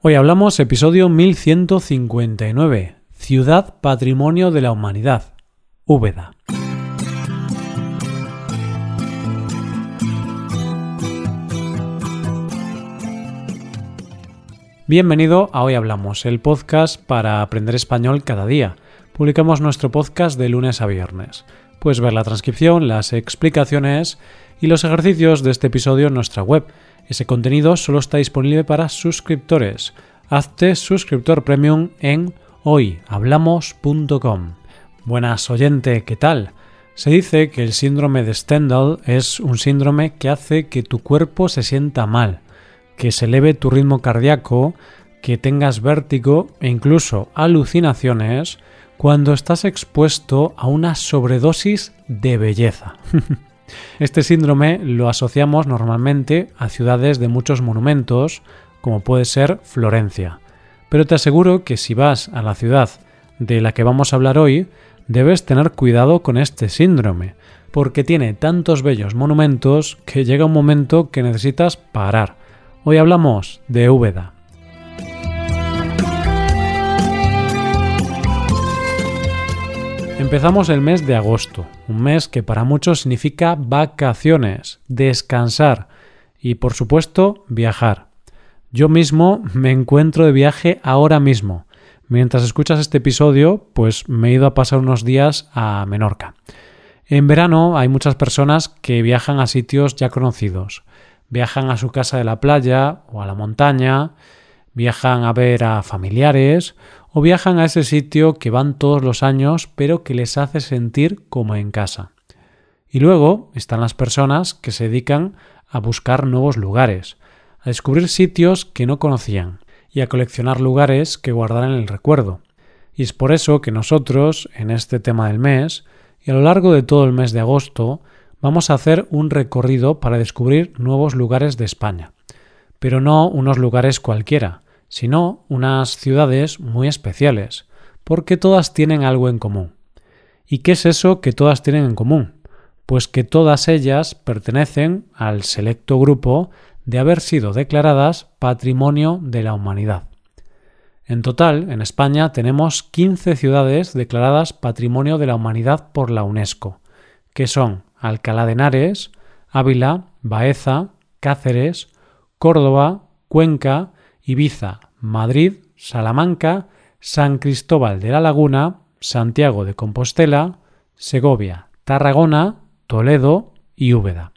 Hoy hablamos episodio 1159, Ciudad Patrimonio de la Humanidad, Úbeda. Bienvenido a Hoy Hablamos, el podcast para aprender español cada día. Publicamos nuestro podcast de lunes a viernes. Puedes ver la transcripción, las explicaciones y los ejercicios de este episodio en nuestra web ese contenido solo está disponible para suscriptores. Hazte suscriptor premium en hoyhablamos.com. Buenas oyente, ¿qué tal? Se dice que el síndrome de Stendhal es un síndrome que hace que tu cuerpo se sienta mal, que se eleve tu ritmo cardíaco, que tengas vértigo e incluso alucinaciones cuando estás expuesto a una sobredosis de belleza. Este síndrome lo asociamos normalmente a ciudades de muchos monumentos, como puede ser Florencia. Pero te aseguro que si vas a la ciudad de la que vamos a hablar hoy, debes tener cuidado con este síndrome, porque tiene tantos bellos monumentos que llega un momento que necesitas parar. Hoy hablamos de Úbeda. Empezamos el mes de agosto, un mes que para muchos significa vacaciones, descansar y por supuesto viajar. Yo mismo me encuentro de viaje ahora mismo. Mientras escuchas este episodio, pues me he ido a pasar unos días a Menorca. En verano hay muchas personas que viajan a sitios ya conocidos. Viajan a su casa de la playa o a la montaña, viajan a ver a familiares o viajan a ese sitio que van todos los años pero que les hace sentir como en casa. Y luego están las personas que se dedican a buscar nuevos lugares, a descubrir sitios que no conocían y a coleccionar lugares que guardarán el recuerdo. Y es por eso que nosotros, en este tema del mes, y a lo largo de todo el mes de agosto, vamos a hacer un recorrido para descubrir nuevos lugares de España. Pero no unos lugares cualquiera, sino unas ciudades muy especiales, porque todas tienen algo en común. ¿Y qué es eso que todas tienen en común? Pues que todas ellas pertenecen al selecto grupo de haber sido declaradas Patrimonio de la Humanidad. En total, en España tenemos 15 ciudades declaradas Patrimonio de la Humanidad por la UNESCO, que son Alcalá de Henares, Ávila, Baeza, Cáceres, Córdoba, Cuenca, Ibiza, Madrid, Salamanca, San Cristóbal de la Laguna, Santiago de Compostela, Segovia, Tarragona, Toledo y Úbeda.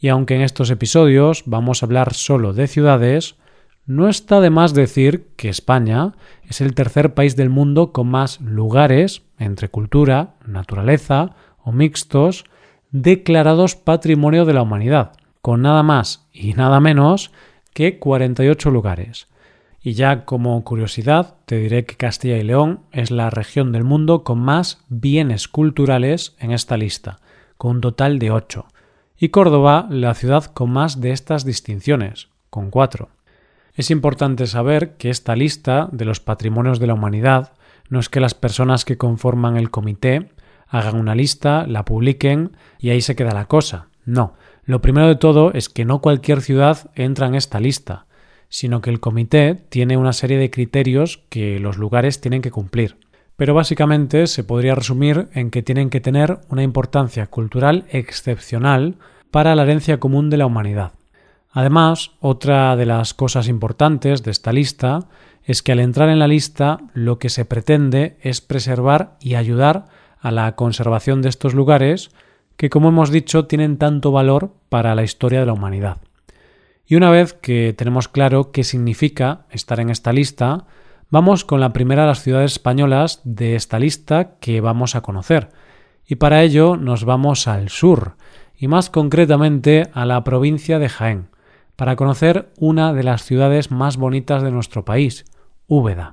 Y aunque en estos episodios vamos a hablar solo de ciudades, no está de más decir que España es el tercer país del mundo con más lugares, entre cultura, naturaleza o mixtos, declarados Patrimonio de la Humanidad, con nada más y nada menos que 48 lugares. Y ya como curiosidad, te diré que Castilla y León es la región del mundo con más bienes culturales en esta lista, con un total de 8. Y Córdoba, la ciudad con más de estas distinciones, con 4. Es importante saber que esta lista de los patrimonios de la humanidad no es que las personas que conforman el comité hagan una lista, la publiquen y ahí se queda la cosa. No, lo primero de todo es que no cualquier ciudad entra en esta lista, sino que el comité tiene una serie de criterios que los lugares tienen que cumplir. Pero básicamente se podría resumir en que tienen que tener una importancia cultural excepcional para la herencia común de la humanidad. Además, otra de las cosas importantes de esta lista es que al entrar en la lista lo que se pretende es preservar y ayudar a la conservación de estos lugares que, como hemos dicho, tienen tanto valor para la historia de la humanidad. Y una vez que tenemos claro qué significa estar en esta lista, vamos con la primera de las ciudades españolas de esta lista que vamos a conocer. Y para ello nos vamos al sur, y más concretamente a la provincia de Jaén, para conocer una de las ciudades más bonitas de nuestro país, Úbeda.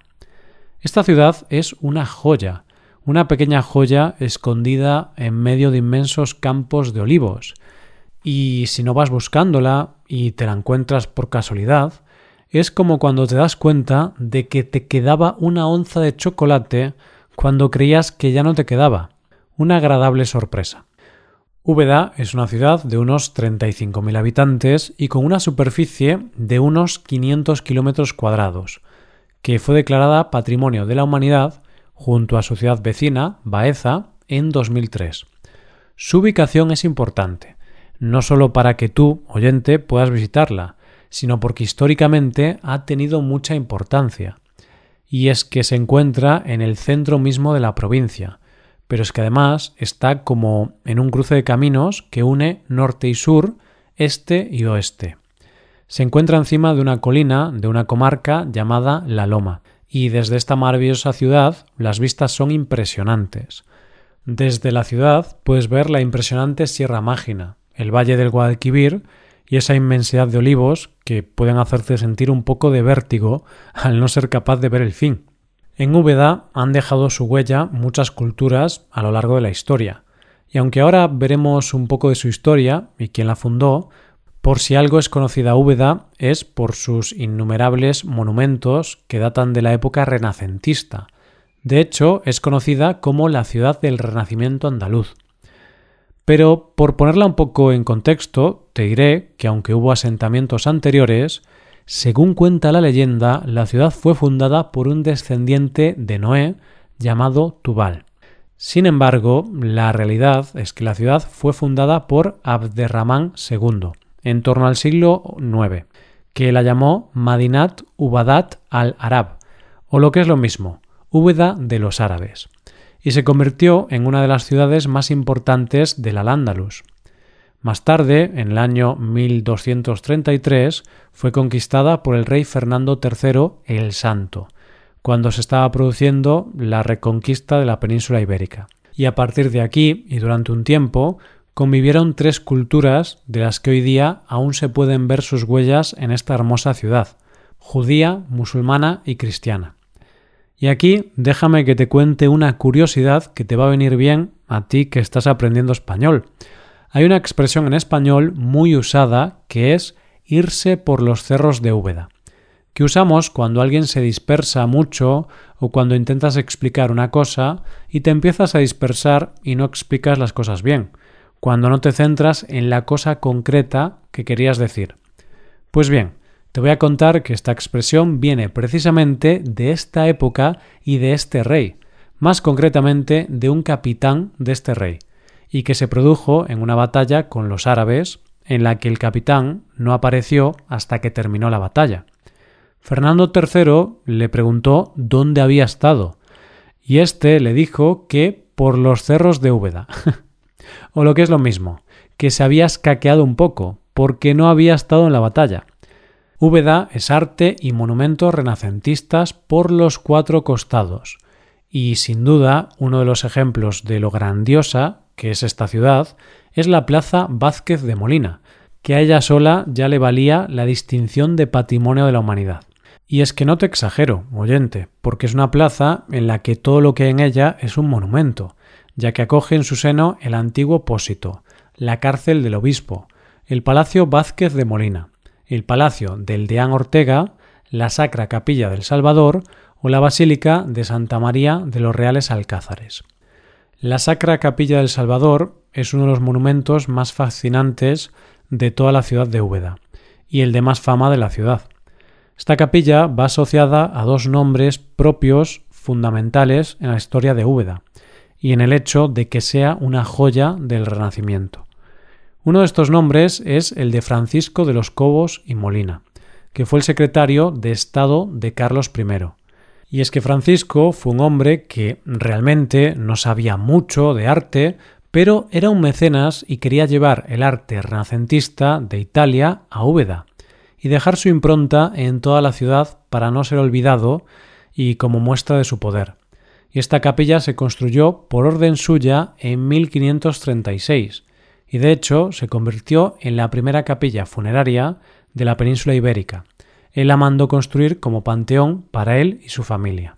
Esta ciudad es una joya, una pequeña joya escondida en medio de inmensos campos de olivos. Y si no vas buscándola y te la encuentras por casualidad, es como cuando te das cuenta de que te quedaba una onza de chocolate cuando creías que ya no te quedaba. Una agradable sorpresa. Úbeda es una ciudad de unos 35.000 habitantes y con una superficie de unos 500 kilómetros cuadrados, que fue declarada Patrimonio de la Humanidad junto a su ciudad vecina, Baeza, en 2003. Su ubicación es importante, no solo para que tú, oyente, puedas visitarla, sino porque históricamente ha tenido mucha importancia. Y es que se encuentra en el centro mismo de la provincia, pero es que además está como en un cruce de caminos que une norte y sur, este y oeste. Se encuentra encima de una colina de una comarca llamada La Loma, y desde esta maravillosa ciudad las vistas son impresionantes. Desde la ciudad puedes ver la impresionante Sierra Mágina, el Valle del Guadalquivir y esa inmensidad de olivos que pueden hacerte sentir un poco de vértigo al no ser capaz de ver el fin. En Úbeda han dejado su huella muchas culturas a lo largo de la historia, y aunque ahora veremos un poco de su historia y quién la fundó, por si algo es conocida Úbeda es por sus innumerables monumentos que datan de la época renacentista. De hecho, es conocida como la ciudad del Renacimiento andaluz. Pero por ponerla un poco en contexto, te diré que aunque hubo asentamientos anteriores, según cuenta la leyenda, la ciudad fue fundada por un descendiente de Noé llamado Tubal. Sin embargo, la realidad es que la ciudad fue fundada por Abderramán II en torno al siglo IX, que la llamó Madinat Ubadat al-Arab, o lo que es lo mismo, Úbeda de los árabes y se convirtió en una de las ciudades más importantes del Al-Ándalus. Más tarde, en el año 1233, fue conquistada por el rey Fernando III el Santo, cuando se estaba produciendo la reconquista de la península ibérica. Y a partir de aquí, y durante un tiempo, convivieron tres culturas de las que hoy día aún se pueden ver sus huellas en esta hermosa ciudad, judía, musulmana y cristiana. Y aquí déjame que te cuente una curiosidad que te va a venir bien a ti que estás aprendiendo español. Hay una expresión en español muy usada que es irse por los cerros de Úbeda, que usamos cuando alguien se dispersa mucho o cuando intentas explicar una cosa y te empiezas a dispersar y no explicas las cosas bien, cuando no te centras en la cosa concreta que querías decir. Pues bien, te voy a contar que esta expresión viene precisamente de esta época y de este rey, más concretamente de un capitán de este rey, y que se produjo en una batalla con los árabes, en la que el capitán no apareció hasta que terminó la batalla. Fernando III le preguntó dónde había estado, y éste le dijo que por los cerros de Úbeda. o lo que es lo mismo, que se había escaqueado un poco, porque no había estado en la batalla. Úbeda es arte y monumentos renacentistas por los cuatro costados, y sin duda uno de los ejemplos de lo grandiosa que es esta ciudad es la Plaza Vázquez de Molina, que a ella sola ya le valía la distinción de Patrimonio de la Humanidad. Y es que no te exagero, oyente, porque es una plaza en la que todo lo que hay en ella es un monumento, ya que acoge en su seno el antiguo Pósito, la cárcel del obispo, el Palacio Vázquez de Molina, el Palacio del Deán Ortega, la Sacra Capilla del Salvador o la Basílica de Santa María de los Reales Alcázares. La Sacra Capilla del Salvador es uno de los monumentos más fascinantes de toda la ciudad de Úbeda y el de más fama de la ciudad. Esta capilla va asociada a dos nombres propios fundamentales en la historia de Úbeda y en el hecho de que sea una joya del Renacimiento. Uno de estos nombres es el de Francisco de los Cobos y Molina, que fue el secretario de Estado de Carlos I. Y es que Francisco fue un hombre que realmente no sabía mucho de arte, pero era un mecenas y quería llevar el arte renacentista de Italia a Úbeda y dejar su impronta en toda la ciudad para no ser olvidado y como muestra de su poder. Y esta capilla se construyó por orden suya en 1536 y de hecho se convirtió en la primera capilla funeraria de la península ibérica. Él la mandó construir como panteón para él y su familia.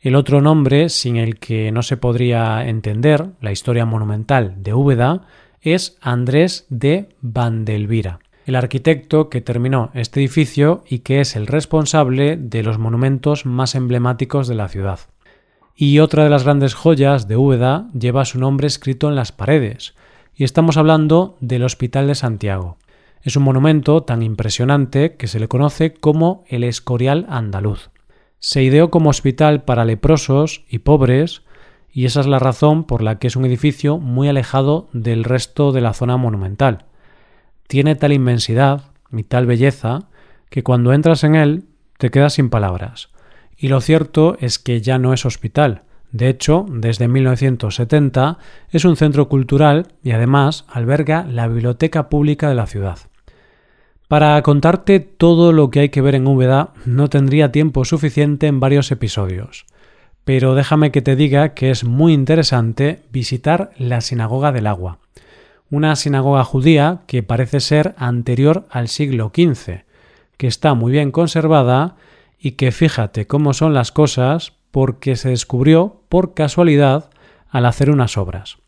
El otro nombre sin el que no se podría entender la historia monumental de Úbeda es Andrés de Vandelvira, el arquitecto que terminó este edificio y que es el responsable de los monumentos más emblemáticos de la ciudad. Y otra de las grandes joyas de Úbeda lleva su nombre escrito en las paredes, y estamos hablando del Hospital de Santiago. Es un monumento tan impresionante que se le conoce como el Escorial Andaluz. Se ideó como hospital para leprosos y pobres, y esa es la razón por la que es un edificio muy alejado del resto de la zona monumental. Tiene tal inmensidad y tal belleza que cuando entras en él te quedas sin palabras. Y lo cierto es que ya no es hospital. De hecho, desde 1970 es un centro cultural y además alberga la biblioteca pública de la ciudad. Para contarte todo lo que hay que ver en Úbeda no tendría tiempo suficiente en varios episodios, pero déjame que te diga que es muy interesante visitar la Sinagoga del Agua, una sinagoga judía que parece ser anterior al siglo XV, que está muy bien conservada y que fíjate cómo son las cosas porque se descubrió por casualidad al hacer unas obras.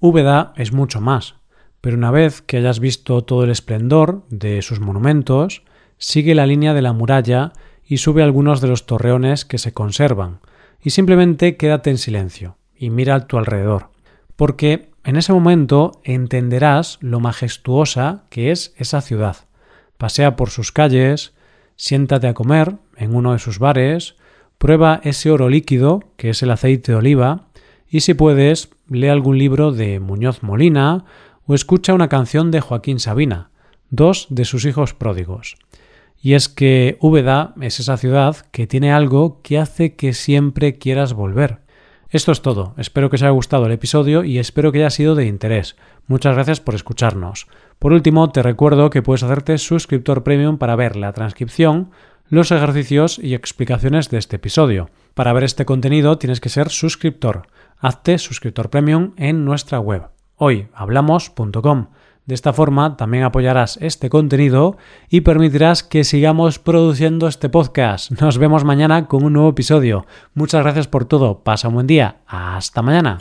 Úbeda es mucho más, pero una vez que hayas visto todo el esplendor de sus monumentos, sigue la línea de la muralla y sube algunos de los torreones que se conservan, y simplemente quédate en silencio y mira a tu alrededor, porque en ese momento entenderás lo majestuosa que es esa ciudad. Pasea por sus calles, siéntate a comer en uno de sus bares, prueba ese oro líquido, que es el aceite de oliva, y si puedes, lee algún libro de Muñoz Molina o escucha una canción de Joaquín Sabina, dos de sus hijos pródigos. Y es que Úbeda es esa ciudad que tiene algo que hace que siempre quieras volver. Esto es todo. Espero que os haya gustado el episodio y espero que haya sido de interés. Muchas gracias por escucharnos. Por último, te recuerdo que puedes hacerte suscriptor premium para ver la transcripción, los ejercicios y explicaciones de este episodio. Para ver este contenido tienes que ser suscriptor. Hazte suscriptor premium en nuestra web hoyhablamos.com. De esta forma también apoyarás este contenido y permitirás que sigamos produciendo este podcast. Nos vemos mañana con un nuevo episodio. Muchas gracias por todo. Pasa un buen día. Hasta mañana.